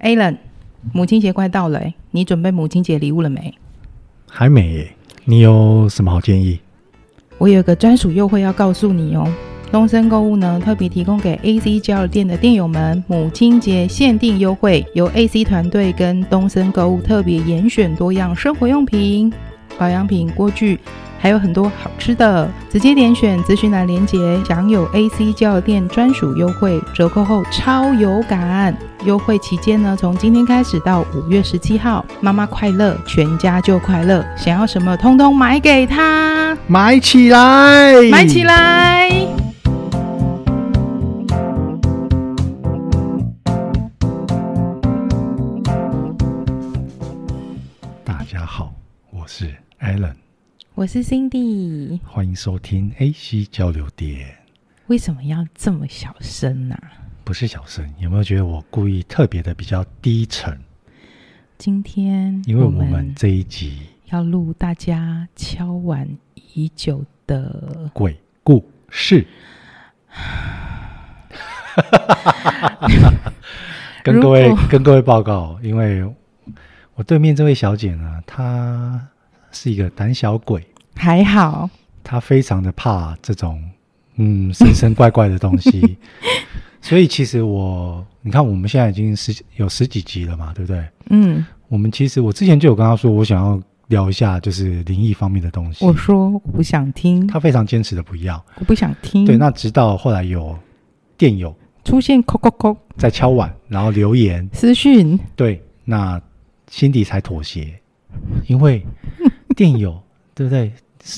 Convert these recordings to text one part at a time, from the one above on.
Alan，母亲节快到了，你准备母亲节礼物了没？还没耶。你有什么好建议？我有个专属优惠要告诉你哦。东森购物呢，特别提供给 AC 交流店的店友们母亲节限定优惠，由 AC 团队跟东森购物特别严选多样生活用品、保养品、锅具。还有很多好吃的，直接点选资讯栏连接，享有 AC 交流店专属优惠，折扣后超有感。优惠期间呢，从今天开始到五月十七号，妈妈快乐，全家就快乐。想要什么，通通买给她，买起来，买起来。大家好，我是 Alan。我是 Cindy，欢迎收听 AC 交流点。为什么要这么小声呢、啊？不是小声，有没有觉得我故意特别的比较低沉？今天因为我们这一集要录大家敲完已久的鬼故事，跟各位跟各位报告，因为我对面这位小姐呢，她。是一个胆小鬼，还好，她非常的怕这种嗯神神怪怪的东西，所以其实我你看我们现在已经十有十几集了嘛，对不对？嗯，我们其实我之前就有跟他说，我想要聊一下就是灵异方面的东西。我说我不想听，他非常坚持的不要，我不想听。对，那直到后来有电友出现，扣扣扣，在敲碗，然后留言私讯，对，那心底才妥协，因为。电友对不对？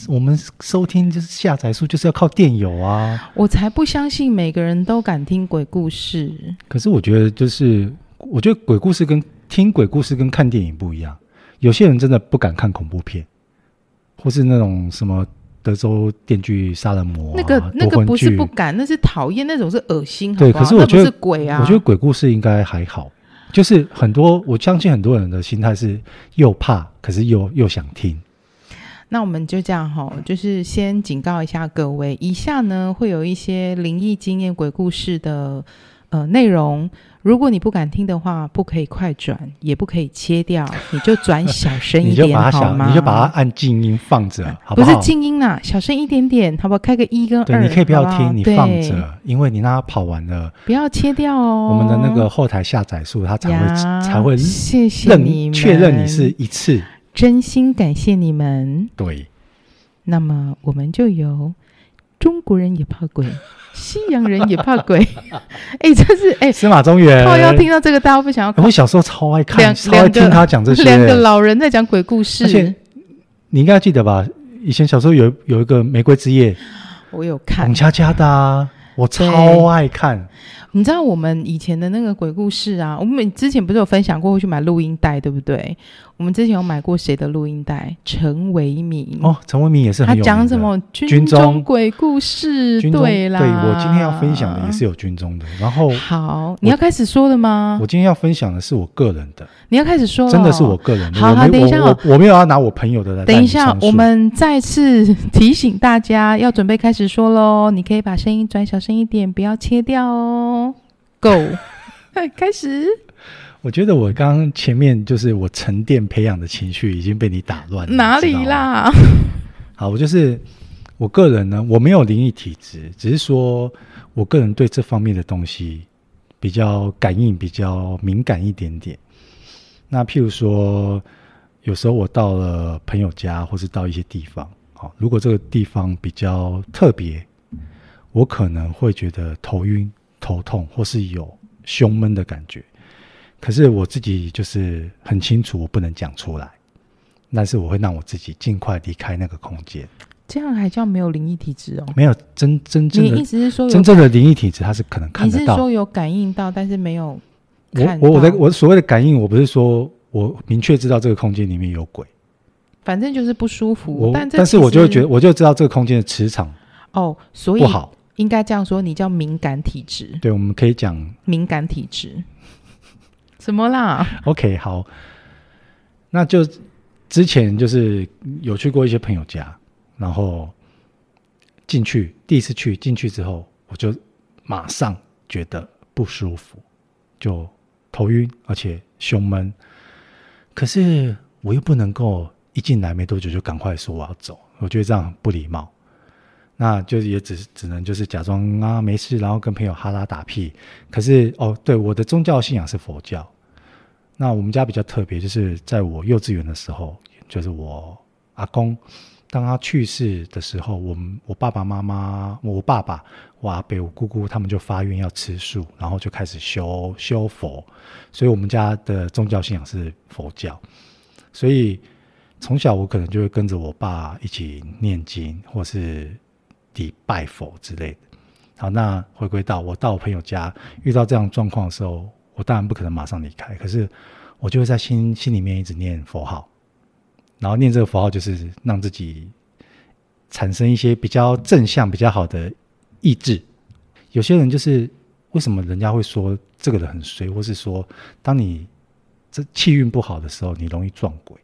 我们收听就是下载数，就是要靠电友啊！我才不相信每个人都敢听鬼故事。可是我觉得，就是我觉得鬼故事跟听鬼故事跟看电影不一样。有些人真的不敢看恐怖片，或是那种什么德州电锯杀人魔、啊、那个那个不是不敢，那是讨厌，那种是恶心。对，可是我觉得是鬼啊。我觉得鬼故事应该还好，就是很多我相信很多人的心态是又怕，可是又又想听。那我们就这样哈，就是先警告一下各位，以下呢会有一些灵异经验、鬼故事的呃内容，如果你不敢听的话，不可以快转，也不可以切掉，你就转小声 一点，好吗？你就把它按静音放着，好不好？不是静音啦，小声一点点，好不好？开个一跟二，对，你可以不要听，好好你放着，因为你让它跑完了，不要切掉哦。我们的那个后台下载数，它才会才会谢谢你确认你是一次。真心感谢你们。对，那么我们就由中国人也怕鬼，西洋人也怕鬼。哎，这是哎，司马中原。要听到这个，大家不想要。我小时候超爱看，超爱听他讲这些。两个老人在讲鬼故事。而且你应该记得吧？以前小时候有有一个玫瑰之夜，我有看。澎恰恰的，我超爱看。你知道我们以前的那个鬼故事啊？我们之前不是有分享过会去买录音带，对不对？我们之前有买过谁的录音带？陈维民哦，陈维民也是很有名的。他讲什么军中鬼故事？对啦，对，我今天要分享的也是有军中的。然后好，你要开始说了吗？我今天要分享的是我个人的。你要开始说了，真的是我个人的。好好，等一下，我我没有要拿我朋友的来。等一下，我们再次提醒大家要准备开始说喽。你可以把声音转小声一点，不要切掉哦。Go，开始。我觉得我刚刚前面就是我沉淀培养的情绪已经被你打乱了。哪里啦？好，我就是我个人呢，我没有灵异体质，只是说我个人对这方面的东西比较感应，比较敏感一点点。那譬如说，有时候我到了朋友家，或是到一些地方，好，如果这个地方比较特别，我可能会觉得头晕。头痛，或是有胸闷的感觉，可是我自己就是很清楚，我不能讲出来。但是我会让我自己尽快离开那个空间。这样还叫没有灵异体质哦？没有真真正的，你意思是说真正的灵异体质，它是可能看得到。你是说有感应到，但是没有看？我我的我所谓的感应，我不是说我明确知道这个空间里面有鬼，反正就是不舒服。但但是我就会觉得，我就知道这个空间的磁场哦，所以不好。应该这样说，你叫敏感体质。对，我们可以讲敏感体质。怎么啦？OK，好。那就之前就是有去过一些朋友家，然后进去第一次去进去之后，我就马上觉得不舒服，就头晕，而且胸闷。可是我又不能够一进来没多久就赶快说我要走，我觉得这样不礼貌。那就也只只能就是假装啊没事，然后跟朋友哈拉打屁。可是哦，对，我的宗教信仰是佛教。那我们家比较特别，就是在我幼稚园的时候，就是我阿公。当他去世的时候，我们我爸爸妈妈、我爸爸、我阿伯、我姑姑，他们就发愿要吃素，然后就开始修修佛。所以，我们家的宗教信仰是佛教。所以，从小我可能就会跟着我爸一起念经，或是礼拜佛之类的。好，那回归到我到我朋友家遇到这样状况的时候，我当然不可能马上离开，可是我就会在心心里面一直念佛号。然后念这个符号，就是让自己产生一些比较正向、比较好的意志。有些人就是为什么人家会说这个人很衰，或是说当你这气运不好的时候，你容易撞鬼，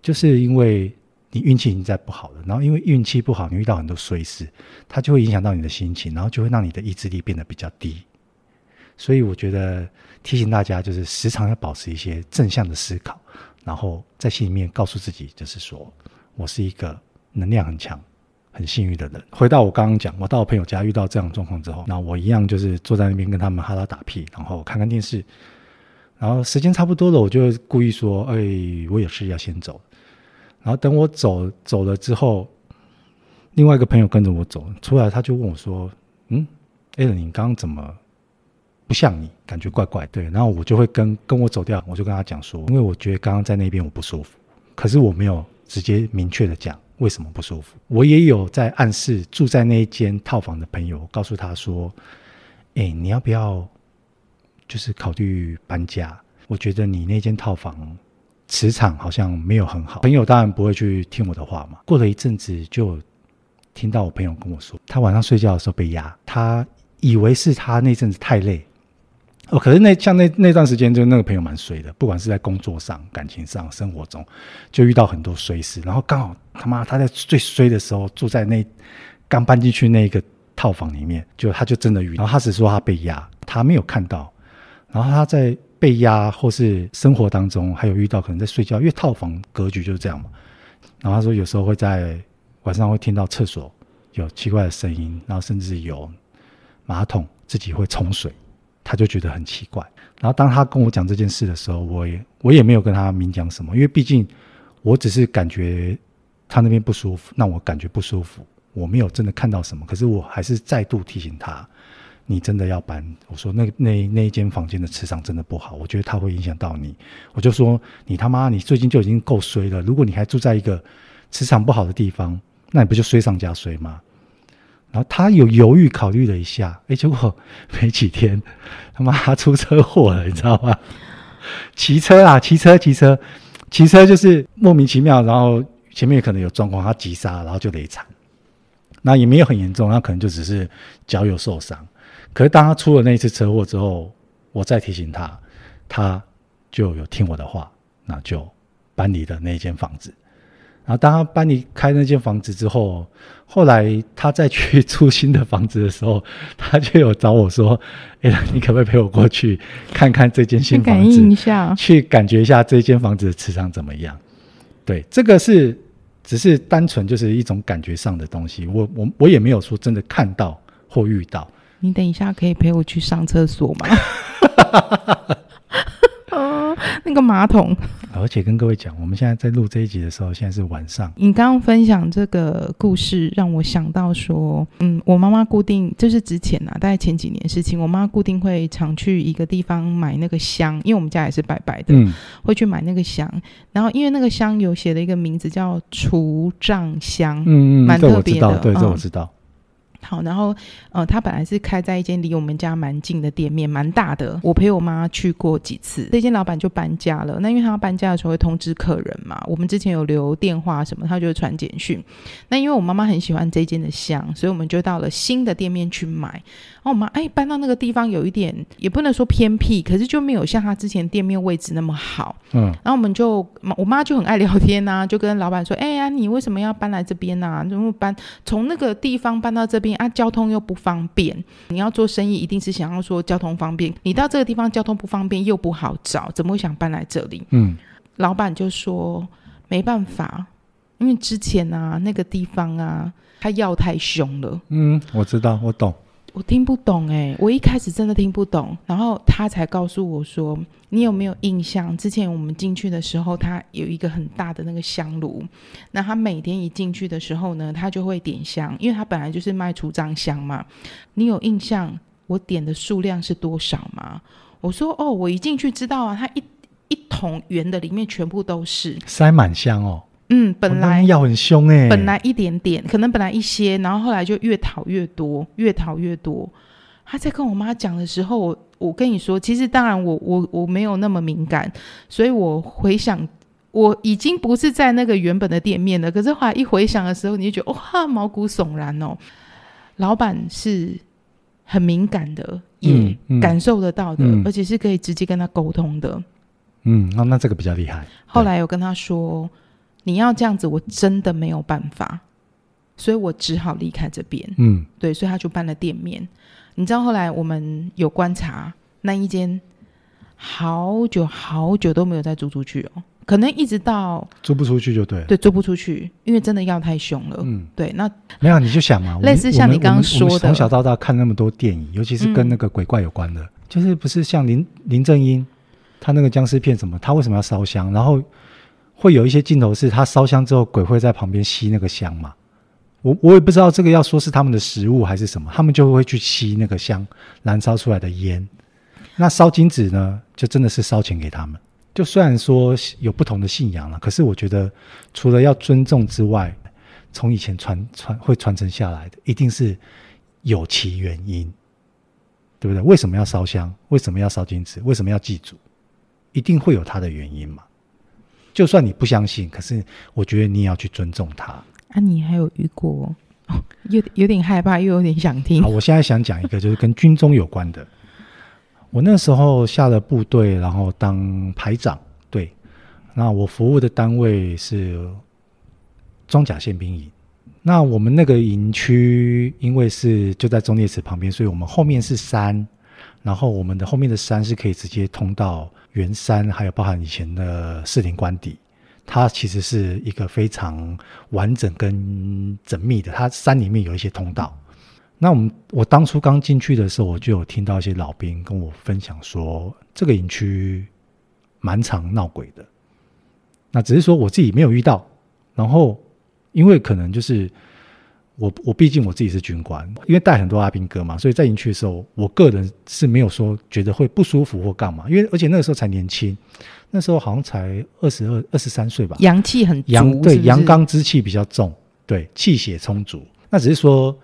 就是因为你运气已经在不好了。然后因为运气不好，你遇到很多衰事，它就会影响到你的心情，然后就会让你的意志力变得比较低。所以我觉得提醒大家，就是时常要保持一些正向的思考。然后在心里面告诉自己，就是说我是一个能量很强、很幸运的人。回到我刚刚讲，我到我朋友家遇到这样的状况之后，那我一样就是坐在那边跟他们哈拉打屁，然后看看电视。然后时间差不多了，我就故意说：“哎，我有事要先走。”然后等我走走了之后，另外一个朋友跟着我走出来，他就问我说：“嗯，艾伦，你刚刚怎么？”不像你，感觉怪怪。对，然后我就会跟跟我走掉，我就跟他讲说，因为我觉得刚刚在那边我不舒服，可是我没有直接明确的讲为什么不舒服。我也有在暗示住在那一间套房的朋友，告诉他说，哎，你要不要就是考虑搬家？我觉得你那间套房磁场好像没有很好。朋友当然不会去听我的话嘛。过了一阵子，就听到我朋友跟我说，他晚上睡觉的时候被压，他以为是他那阵子太累。哦，可是那像那那段时间，就那个朋友蛮衰的，不管是在工作上、感情上、生活中，就遇到很多衰事。然后刚好他妈他在最衰的时候住在那刚搬进去那个套房里面，就他就真的晕。然后他只说他被压，他没有看到。然后他在被压或是生活当中，还有遇到可能在睡觉，因为套房格局就是这样嘛。然后他说有时候会在晚上会听到厕所有奇怪的声音，然后甚至有马桶自己会冲水。他就觉得很奇怪，然后当他跟我讲这件事的时候，我也我也没有跟他明讲什么，因为毕竟我只是感觉他那边不舒服，让我感觉不舒服，我没有真的看到什么。可是我还是再度提醒他，你真的要搬。我说那那那一间房间的磁场真的不好，我觉得它会影响到你。我就说你他妈，你最近就已经够衰了，如果你还住在一个磁场不好的地方，那你不就衰上加衰吗？然后他有犹豫考虑了一下，哎，结果 没几天，他妈出车祸了，你知道吗？骑车啊，骑车，骑车，骑车就是莫名其妙，然后前面可能有状况，他急刹，然后就雷残。那也没有很严重，那可能就只是脚有受伤。可是当他出了那一次车祸之后，我再提醒他，他就有听我的话，那就搬离了那一间房子。然后当他搬离开那间房子之后，后来他再去租新的房子的时候，他就有找我说：“哎，你可不可以陪我过去看看这间新房子？去感应一下，去感觉一下这间房子的磁场怎么样？”对，这个是只是单纯就是一种感觉上的东西。我我我也没有说真的看到或遇到。你等一下可以陪我去上厕所吗？那个马桶，而且跟各位讲，我们现在在录这一集的时候，现在是晚上。你刚刚分享这个故事，让我想到说，嗯，我妈妈固定，就是之前啊，大概前几年的事情。我妈固定会常去一个地方买那个香，因为我们家也是拜拜的，嗯，会去买那个香。然后因为那个香有写了一个名字叫除障香，嗯嗯，蛮特别的，对，这我知道。嗯好，然后，呃，他本来是开在一间离我们家蛮近的店面，蛮大的。我陪我妈去过几次，这间老板就搬家了。那因为他要搬家的时候会通知客人嘛，我们之前有留电话什么，他就会传简讯。那因为我妈妈很喜欢这间的香，所以我们就到了新的店面去买。然后我妈哎，搬到那个地方有一点，也不能说偏僻，可是就没有像他之前店面位置那么好。嗯，然后我们就，我妈就很爱聊天呐、啊，就跟老板说：“哎呀，你为什么要搬来这边呐、啊？怎么搬从那个地方搬到这边？”啊，交通又不方便。你要做生意，一定是想要说交通方便。你到这个地方交通不方便又不好找，怎么会想搬来这里？嗯，老板就说没办法，因为之前啊那个地方啊，他要太凶了。嗯，我知道，我懂。我听不懂哎，我一开始真的听不懂，然后他才告诉我说：“你有没有印象？之前我们进去的时候，他有一个很大的那个香炉，那他每天一进去的时候呢，他就会点香，因为他本来就是卖出张香嘛。你有印象我点的数量是多少吗？”我说：“哦，我一进去知道啊，他一一桶圆的里面全部都是塞满香哦。”嗯，本来要很凶哎，本来一点点，可能本来一些，然后后来就越讨越多，越讨越多。他在跟我妈讲的时候，我我跟你说，其实当然我我我没有那么敏感，所以我回想，我已经不是在那个原本的店面了。可是后来一回想的时候，你就觉得哇，毛骨悚然哦。老板是很敏感的，也感受得到的，嗯嗯、而且是可以直接跟他沟通的。嗯，那那这个比较厉害。后来有跟他说。你要这样子，我真的没有办法，所以我只好离开这边。嗯，对，所以他就搬了店面。你知道后来我们有观察那一间，好久好久都没有再租出去哦，可能一直到租不出去就对了。对，租不出去，因为真的要太凶了。嗯，对，那没有你就想嘛，类似像你刚刚说的，从小到大看那么多电影，尤其是跟那个鬼怪有关的，嗯、就是不是像林林正英他那个僵尸片什么，他为什么要烧香？然后。会有一些镜头是他烧香之后，鬼会在旁边吸那个香嘛？我我也不知道这个要说是他们的食物还是什么，他们就会去吸那个香燃烧出来的烟。那烧金纸呢，就真的是烧钱给他们。就虽然说有不同的信仰了，可是我觉得除了要尊重之外，从以前传传会传承下来的，一定是有其原因，对不对？为什么要烧香？为什么要烧金纸？为什么要祭祖？一定会有它的原因嘛？就算你不相信，可是我觉得你也要去尊重他。啊，你还有遇过？哦、有有点害怕，又有点想听。好，我现在想讲一个，就是跟军中有关的。我那时候下了部队，然后当排长，对，那我服务的单位是装甲宪兵营。那我们那个营区，因为是就在中烈祠旁边，所以我们后面是山，然后我们的后面的山是可以直接通到。圆山还有包含以前的士林官邸，它其实是一个非常完整跟缜密的。它山里面有一些通道。那我们我当初刚进去的时候，我就有听到一些老兵跟我分享说，这个营区蛮常闹鬼的。那只是说我自己没有遇到，然后因为可能就是。我我毕竟我自己是军官，因为带很多阿兵哥嘛，所以在营区的时候，我个人是没有说觉得会不舒服或干嘛，因为而且那个时候才年轻，那时候好像才二十二、二十三岁吧，阳气很足，阳对阳刚之气比较重，对气血充足。那只是说，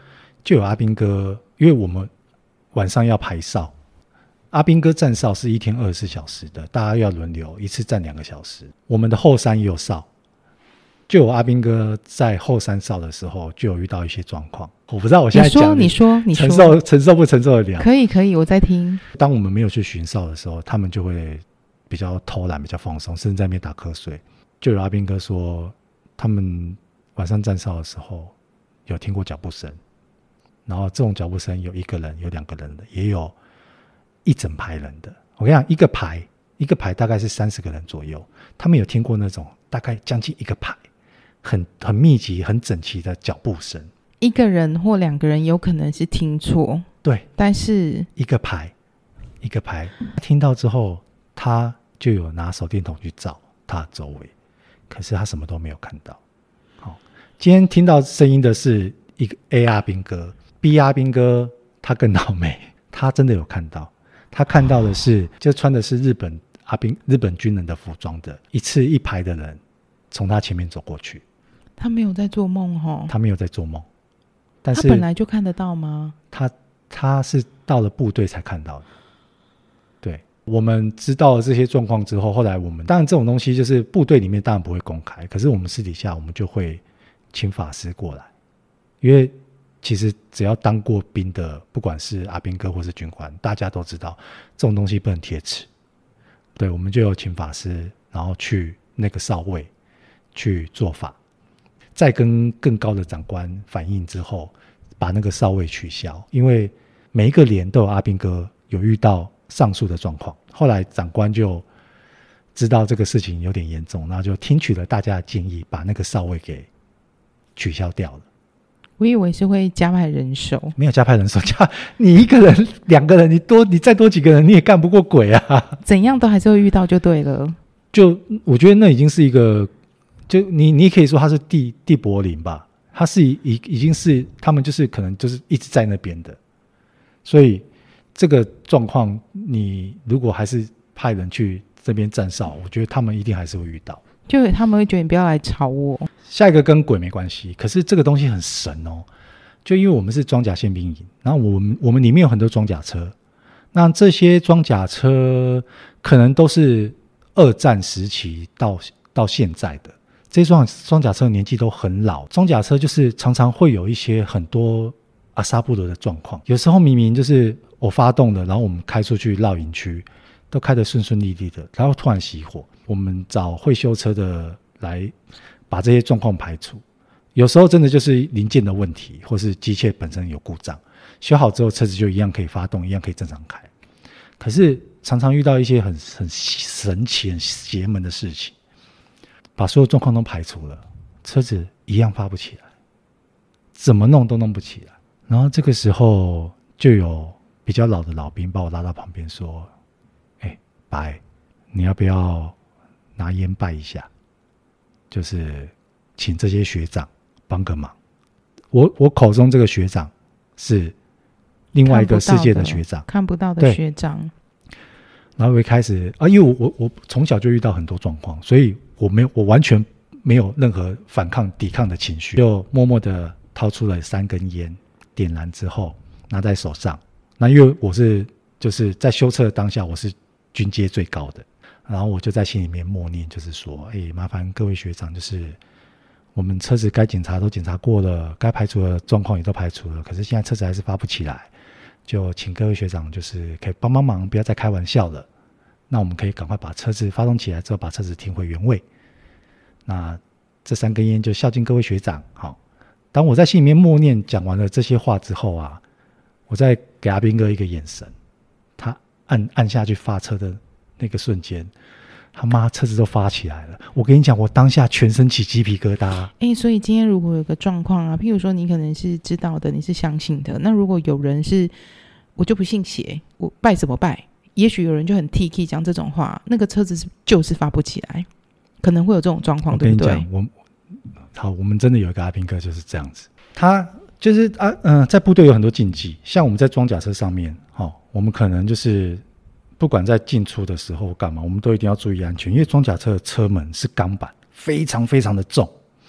就有阿兵哥，因为我们晚上要排哨，阿兵哥站哨是一天二十四小时的，大家要轮流，一次站两个小时。我们的后山也有哨。就有阿兵哥在后山哨的时候，就有遇到一些状况。我不知道我现在讲，你说，你说，承受承受不承受得了？可以，可以，我在听。当我们没有去巡哨的时候，他们就会比较偷懒，比较放松，甚至在那边打瞌睡。就有阿兵哥说，他们晚上站哨的时候有听过脚步声，然后这种脚步声有一个人，有两个人的，也有一整排人的。我跟你讲，一个排一个排大概是三十个人左右，他们有听过那种大概将近一个排。很很密集、很整齐的脚步声，一个人或两个人有可能是听错，对，但是一个排一个排听到之后，他就有拿手电筒去照他周围，可是他什么都没有看到。好，今天听到声音的是一个 A R 兵哥，B R 兵哥他更倒霉，他真的有看到，他看到的是就穿的是日本阿兵日本军人的服装的一次一排的人从他前面走过去。他没有在做梦哦，他没有在做梦，但是他本来就看得到吗？他他是到了部队才看到的。对，我们知道了这些状况之后，后来我们当然这种东西就是部队里面当然不会公开，可是我们私底下我们就会请法师过来，因为其实只要当过兵的，不管是阿兵哥或是军官，大家都知道这种东西不能贴纸。对，我们就有请法师，然后去那个哨位去做法。再跟更高的长官反映之后，把那个哨位取消，因为每一个连都有阿兵哥有遇到上述的状况。后来长官就知道这个事情有点严重，然后就听取了大家的建议，把那个哨位给取消掉了。我以为是会加派人手，没有加派人手，加你一个人、两个人，你多你再多几个人，你也干不过鬼啊！怎样都还是会遇到就对了。就我觉得那已经是一个，就你你可以说他是地地柏林吧，他是已已经是他们就是可能就是一直在那边的，所以这个状况，你如果还是派人去这边站哨，我觉得他们一定还是会遇到。就他们会觉得你不要来吵我。下一个跟鬼没关系，可是这个东西很神哦。就因为我们是装甲宪兵营，然后我们我们里面有很多装甲车，那这些装甲车可能都是二战时期到到现在的这些装装甲车年纪都很老。装甲车就是常常会有一些很多阿萨布鲁的状况，有时候明明就是我发动的，然后我们开出去绕营区都开得顺顺利利的，然后突然熄火。我们找会修车的来把这些状况排除。有时候真的就是零件的问题，或是机械本身有故障，修好之后车子就一样可以发动，一样可以正常开。可是常常遇到一些很很神奇、很邪门的事情，把所有状况都排除了，车子一样发不起来，怎么弄都弄不起来。然后这个时候就有比较老的老兵把我拉到旁边说：“哎，白，你要不要？”拿烟拜一下，就是请这些学长帮个忙。我我口中这个学长是另外一个世界的学长，看不到的学长。然后我一开始啊，因为我我我从小就遇到很多状况，所以我没有我完全没有任何反抗抵抗的情绪，就默默的掏出了三根烟，点燃之后拿在手上。那因为我是就是在修车的当下，我是军阶最高的。然后我就在心里面默念，就是说，哎，麻烦各位学长，就是我们车子该检查都检查过了，该排除的状况也都排除了，可是现在车子还是发不起来，就请各位学长就是可以帮帮忙，不要再开玩笑了。那我们可以赶快把车子发动起来之后，把车子停回原位。那这三根烟就孝敬各位学长。好，当我在心里面默念讲完了这些话之后啊，我再给阿斌哥一个眼神，他按按下去发车的。那个瞬间，他妈车子都发起来了。我跟你讲，我当下全身起鸡皮疙瘩。哎、所以今天如果有个状况啊，譬如说你可能是知道的，你是相信的。那如果有人是，我就不信邪，我拜怎么拜？也许有人就很 T K 讲这种话，那个车子是就是发不起来，可能会有这种状况，对不对？我好，我们真的有一个阿兵哥就是这样子，他就是啊嗯、呃，在部队有很多禁忌，像我们在装甲车上面，哈、哦，我们可能就是。不管在进出的时候干嘛，我们都一定要注意安全，因为装甲车的车门是钢板，非常非常的重。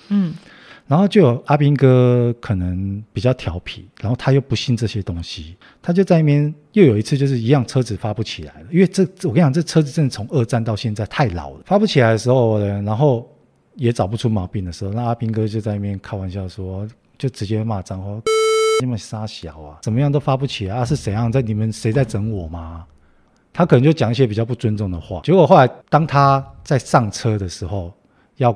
嗯，然后就有阿兵哥可能比较调皮，然后他又不信这些东西，他就在那边又有一次就是一样车子发不起来了，因为这我跟你讲，这车子真的从二战到现在太老了，发不起来的时候呢，然后也找不出毛病的时候，那阿兵哥就在那边开玩笑说，就直接骂脏话，你们傻小啊，怎么样都发不起来啊，是怎样在你们谁在整我吗？他可能就讲一些比较不尊重的话，结果后来当他在上车的时候，要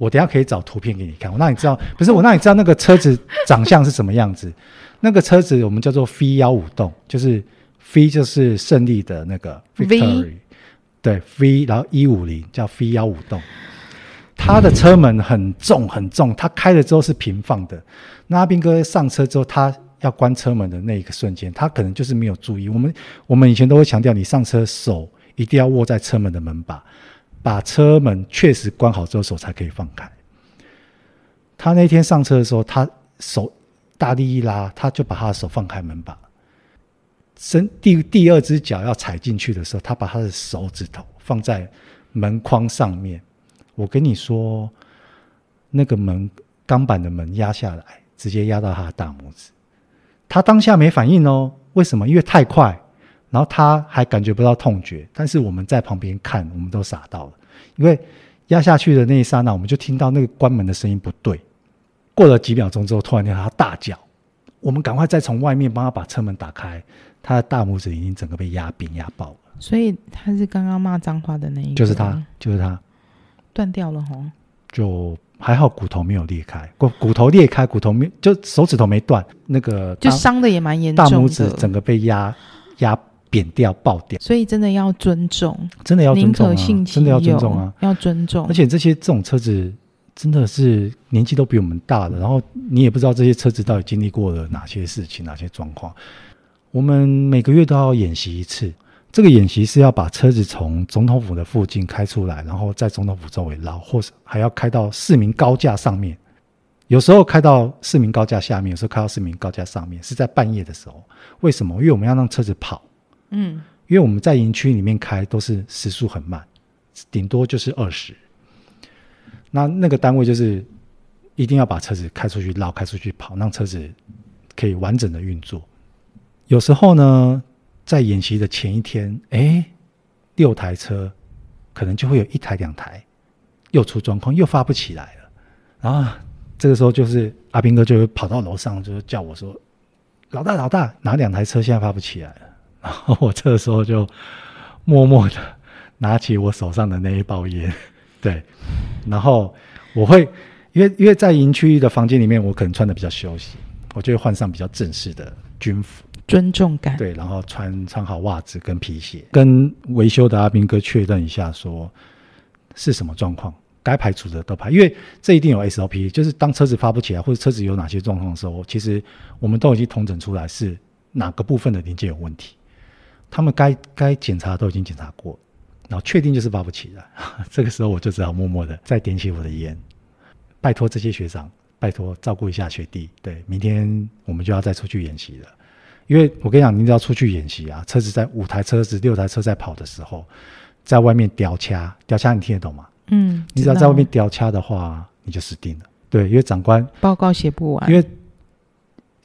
我等下可以找图片给你看，我让你知道，不是我让你知道那个车子长相是什么样子。那个车子我们叫做 V 幺五栋，就是 V 就是胜利的那个 Victory，v? 对 V，然后一五零叫 V 幺五栋。他的车门很重很重，他开了之后是平放的。那阿斌哥上车之后，他。要关车门的那一个瞬间，他可能就是没有注意。我们我们以前都会强调，你上车手一定要握在车门的门把，把车门确实关好之后，手才可以放开。他那天上车的时候，他手大力一拉，他就把他的手放开门把，伸第第二只脚要踩进去的时候，他把他的手指头放在门框上面。我跟你说，那个门钢板的门压下来，直接压到他的大拇指。他当下没反应哦，为什么？因为太快，然后他还感觉不到痛觉。但是我们在旁边看，我们都傻到了，因为压下去的那一刹那，我们就听到那个关门的声音不对。过了几秒钟之后，突然间他大叫，我们赶快再从外面帮他把车门打开。他的大拇指已经整个被压扁、压爆了。所以他是刚刚骂脏话的那一个，就是他，就是他，断掉了吼，就还好骨头没有裂开，骨骨头裂开，骨头没就手指头没断，那个就伤的也蛮严重的，大拇指整个被压压扁掉爆掉。所以真的要尊重，真的要尊重啊，真的要尊重啊，要尊重。而且这些这种车子真的是年纪都比我们大了，然后你也不知道这些车子到底经历过了哪些事情，哪些状况。我们每个月都要演习一次。这个演习是要把车子从总统府的附近开出来，然后在总统府周围绕，或是还要开到市民高架上面。有时候开到市民高架下面，有时候开到市民高架上面，是在半夜的时候。为什么？因为我们要让车子跑。嗯，因为我们在营区里面开都是时速很慢，顶多就是二十。那那个单位就是一定要把车子开出去绕，开出去跑，让车子可以完整的运作。有时候呢。在演习的前一天，哎，六台车可能就会有一台两台又出状况，又发不起来了。然后这个时候就是阿兵哥就会跑到楼上，就叫我说：“老大，老大，哪两台车现在发不起来了？”然后我这个时候就默默的拿起我手上的那一包烟，对，然后我会因为因为在营区的房间里面，我可能穿的比较休息，我就会换上比较正式的军服。尊重感，对，然后穿穿好袜子跟皮鞋，跟维修的阿兵哥确认一下，说是什么状况，该排除的都排，因为这一定有 SOP，就是当车子发不起来或者车子有哪些状况的时候，其实我们都已经统整出来是哪个部分的零件有问题，他们该该检查都已经检查过，然后确定就是发不起了，这个时候我就只好默默的再点起我的烟，拜托这些学长，拜托照顾一下学弟，对，明天我们就要再出去演习了。因为我跟你讲，你只要出去演习啊，车子在五台车子、六台车在跑的时候，在外面吊掐，吊掐你听得懂吗？嗯，你只要在外面吊掐的话，你就死定了。对，因为长官报告写不完，因为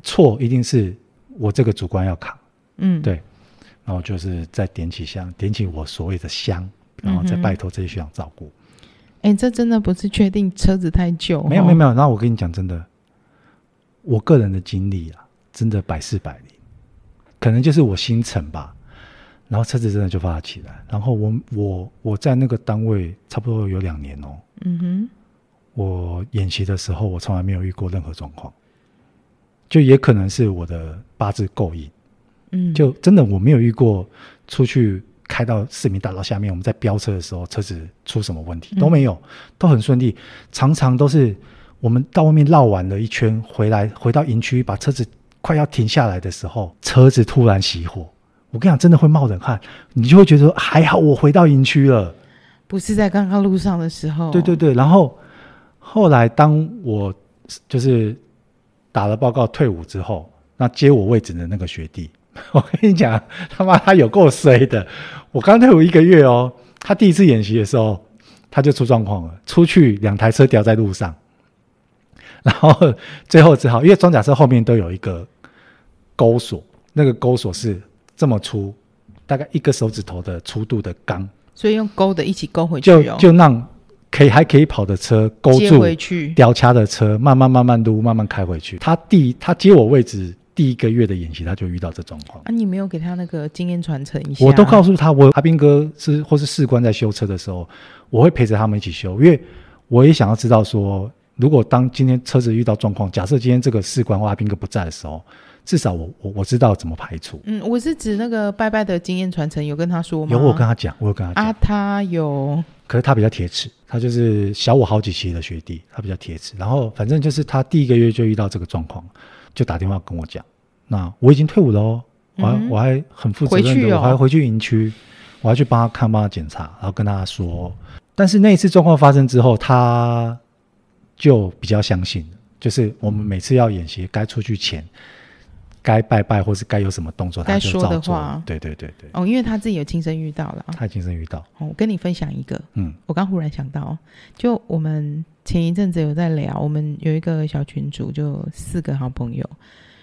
错一定是我这个主观要扛。嗯，对，然后就是再点起香，点起我所谓的香，然后再拜托这些学长照顾。哎、嗯，这真的不是确定车子太旧？没有没有没有。然后我跟你讲，真的，我个人的经历啊，真的百试百灵。可能就是我心诚吧，然后车子真的就发了起来。然后我我我在那个单位差不多有两年哦。嗯哼。我演习的时候，我从来没有遇过任何状况，就也可能是我的八字够硬。嗯。就真的我没有遇过出去开到市民大道下面，我们在飙车的时候，车子出什么问题都没有，都很顺利。常常都是我们到外面绕完了一圈回来，回到营区把车子。快要停下来的时候，车子突然熄火。我跟你讲，真的会冒冷汗，你就会觉得说还好我回到营区了，不是在刚刚路上的时候。对对对，然后后来当我就是打了报告退伍之后，那接我位置的那个学弟，我跟你讲，他妈他有够衰的。我刚退伍一个月哦，他第一次演习的时候，他就出状况了，出去两台车掉在路上，然后最后只好因为装甲车后面都有一个。钩锁，那个钩锁是这么粗，大概一个手指头的粗度的钢，所以用钩的一起钩回去，哦，就就让可以还可以跑的车钩住回去，吊掐的车慢慢慢慢撸，慢慢开回去。他第他接我位置第一个月的演习，他就遇到这状况。啊，你没有给他那个经验传承一下？我都告诉他，我阿斌哥是或是士官在修车的时候，我会陪着他们一起修，因为我也想要知道说，如果当今天车子遇到状况，假设今天这个士官或阿斌哥不在的时候。至少我我我知道怎么排除。嗯，我是指那个拜拜的经验传承，有跟他说吗？有，我跟他讲，我有跟他讲。啊，他有。可是他比较铁齿，他就是小我好几期的学弟，他比较铁齿。然后反正就是他第一个月就遇到这个状况，就打电话跟我讲。那我已经退伍了哦，我还、嗯、我还很负责任的，哦、我还回去营区，我还去帮他看，帮他检查，然后跟他说。但是那一次状况发生之后，他就比较相信，就是我们每次要演习，该出去前。该拜拜，或是该有什么动作，他就照做。该说的话，对对对对。哦，因为他自己有亲身遇到了。他亲身遇到。哦，我跟你分享一个。嗯。我刚忽然想到，就我们前一阵子有在聊，我们有一个小群主，就四个好朋友，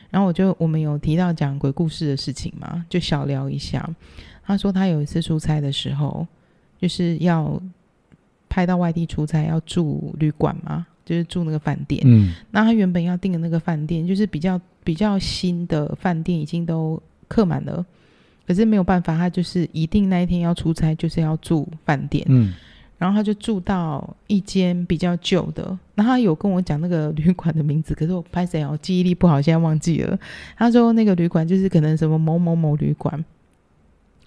然后我就我们有提到讲鬼故事的事情嘛，就小聊一下。他说他有一次出差的时候，就是要派到外地出差，要住旅馆嘛。就是住那个饭店，嗯，那他原本要订的那个饭店，就是比较比较新的饭店，已经都客满了。可是没有办法，他就是一定那一天要出差，就是要住饭店，嗯。然后他就住到一间比较旧的，然后他有跟我讲那个旅馆的名字，可是我拍谁哦，记忆力不好，现在忘记了。他说那个旅馆就是可能什么某某某旅馆，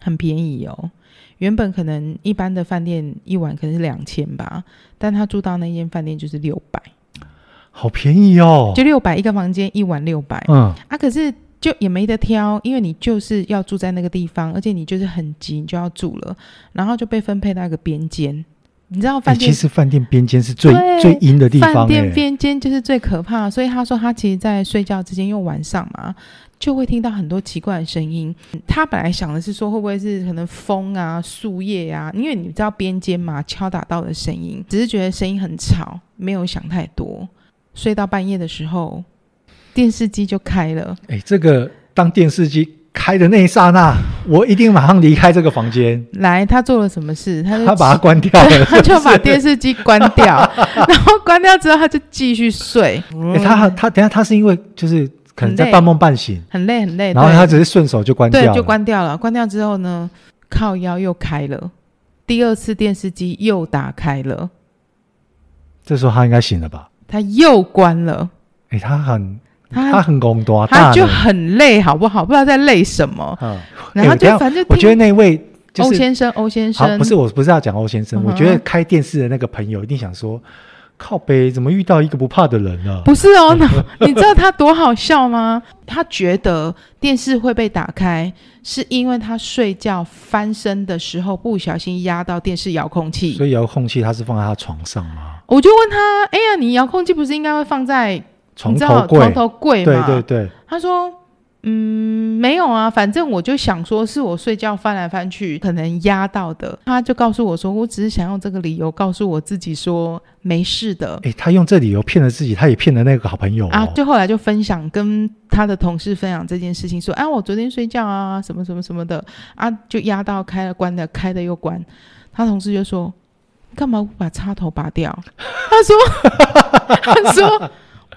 很便宜哦。原本可能一般的饭店一晚可能是两千吧，但他住到那间饭店就是六百，好便宜哦，就六百一个房间，一晚六百。嗯啊，可是就也没得挑，因为你就是要住在那个地方，而且你就是很急，你就要住了，然后就被分配到一个边间。你知道饭店、欸、其实饭店边间是最最阴的地方，饭店边间就是最可怕。所以他说他其实，在睡觉之间，因为晚上嘛，就会听到很多奇怪的声音。他本来想的是说，会不会是可能风啊、树叶啊？因为你知道边间嘛，敲打到的声音，只是觉得声音很吵，没有想太多。睡到半夜的时候，电视机就开了。哎、欸，这个当电视机。开的那一刹那，我一定马上离开这个房间。来，他做了什么事？他就他把它关掉了是是？他就把电视机关掉，然后关掉之后，他就继续睡。欸、他他等下他是因为就是可能在半梦半醒，很累很累，然后他只是顺手就关掉了，对，就关掉了。关掉之后呢，靠腰又开了，第二次电视机又打开了。这时候他应该醒了吧？他又关了。哎、欸，他很。他，他很工多，他就很累，好不好？不知道在累什么。嗯，然后就反正我觉得那位欧先生，欧先生不是，我不是要讲欧先生、嗯。我觉得开电视的那个朋友一定想说：“靠北，怎么遇到一个不怕的人呢？”不是哦，你知道他多好笑吗？他觉得电视会被打开，是因为他睡觉翻身的时候不小心压到电视遥控器。所以遥控器他是放在他床上吗？我就问他：“哎呀，你遥控器不是应该会放在？”床头柜，床头柜嘛，对对对。他说：“嗯，没有啊，反正我就想说是我睡觉翻来翻去，可能压到的。”他就告诉我说：“我只是想用这个理由告诉我自己说没事的。”哎，他用这理由骗了自己，他也骗了那个好朋友、哦、啊。就后来就分享跟他的同事分享这件事情，说：“啊，我昨天睡觉啊，什么什么什么的啊，就压到开了关的，开的又关。”他同事就说：“干嘛不把插头拔掉？” 他说：“ 他说。”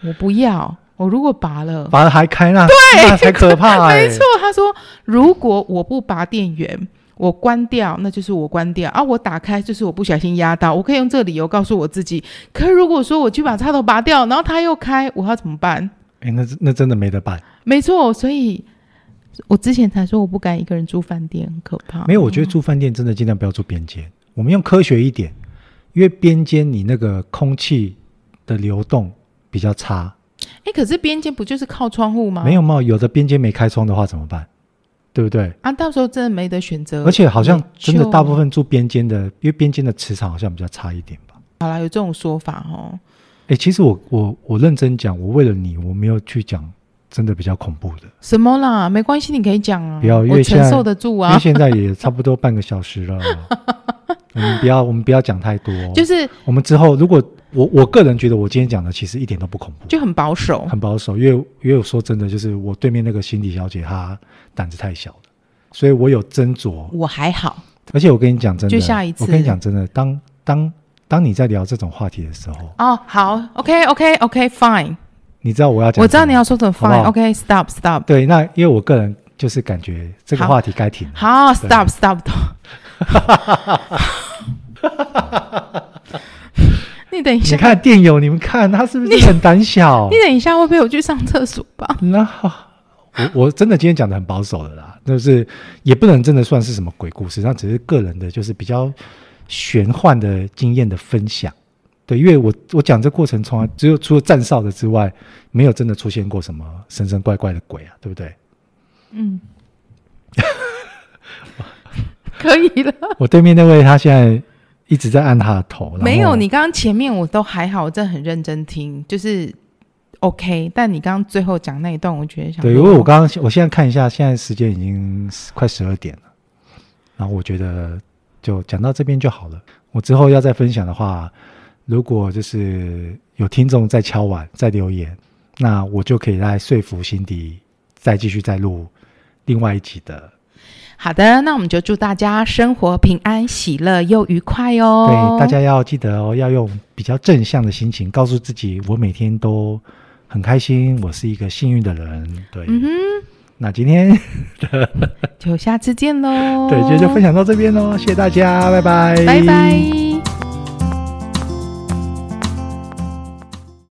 我不要，我如果拔了，拔了还开那，对，那才可怕、欸。没错，他说，如果我不拔电源，我关掉，那就是我关掉啊，我打开就是我不小心压到，我可以用这个理由告诉我自己。可是如果说我去把插头拔掉，然后他又开，我要怎么办？哎、欸，那那真的没得办。没错，所以我之前才说我不敢一个人住饭店，很可怕。没有，我觉得住饭店真的尽量不要住边间。我们用科学一点，因为边间你那个空气的流动。比较差，哎、欸，可是边间不就是靠窗户吗？没有嘛，有的边间没开窗的话怎么办？对不对？啊，到时候真的没得选择。而且好像真的大部分住边间的，因为边间的磁场好像比较差一点吧。好啦，有这种说法哦。哎、欸，其实我我我认真讲，我为了你，我没有去讲真的比较恐怖的。什么啦？没关系，你可以讲啊。不要，因为承受得住啊。因为现在也差不多半个小时了，我们不要，我们不要讲太多。就是我们之后如果。我我个人觉得，我今天讲的其实一点都不恐怖，就很保守，很保守。因为因为我说真的，就是我对面那个心理小姐，她胆子太小了，所以我有斟酌。我还好，而且我跟你讲真的，就下一次，我跟你讲真的，当当当你在聊这种话题的时候，哦，好，OK OK OK Fine，你知道我要讲，我知道你要说什么，Fine，OK Stop Stop。对，那因为我个人就是感觉这个话题该停了。好，Stop Stop。你等一下，你看电友，你们看他是不是很胆小？你等一下，会陪我去上厕所吧？那我我真的今天讲的很保守的啦，就是也不能真的算是什么鬼故事，那只是个人的，就是比较玄幻的经验的分享。对，因为我我讲这过程从来只有除了站哨的之外，没有真的出现过什么神神怪怪的鬼啊，对不对？嗯，可以了。我对面那位他现在。一直在按他的头，没有。你刚刚前面我都还好，我真的很认真听，就是 OK。但你刚刚最后讲那一段，我觉得想对，因为我刚刚我现在看一下，现在时间已经快十二点了，然后我觉得就讲到这边就好了。我之后要再分享的话，如果就是有听众在敲碗、在留言，那我就可以来说服辛迪，再继续再录另外一集的。好的，那我们就祝大家生活平安、喜乐又愉快哦。对，大家要记得哦，要用比较正向的心情告诉自己，我每天都很开心，我是一个幸运的人。对，嗯哼。那今天 就下次见喽。对，今天就分享到这边喽，谢谢大家，拜拜，拜拜。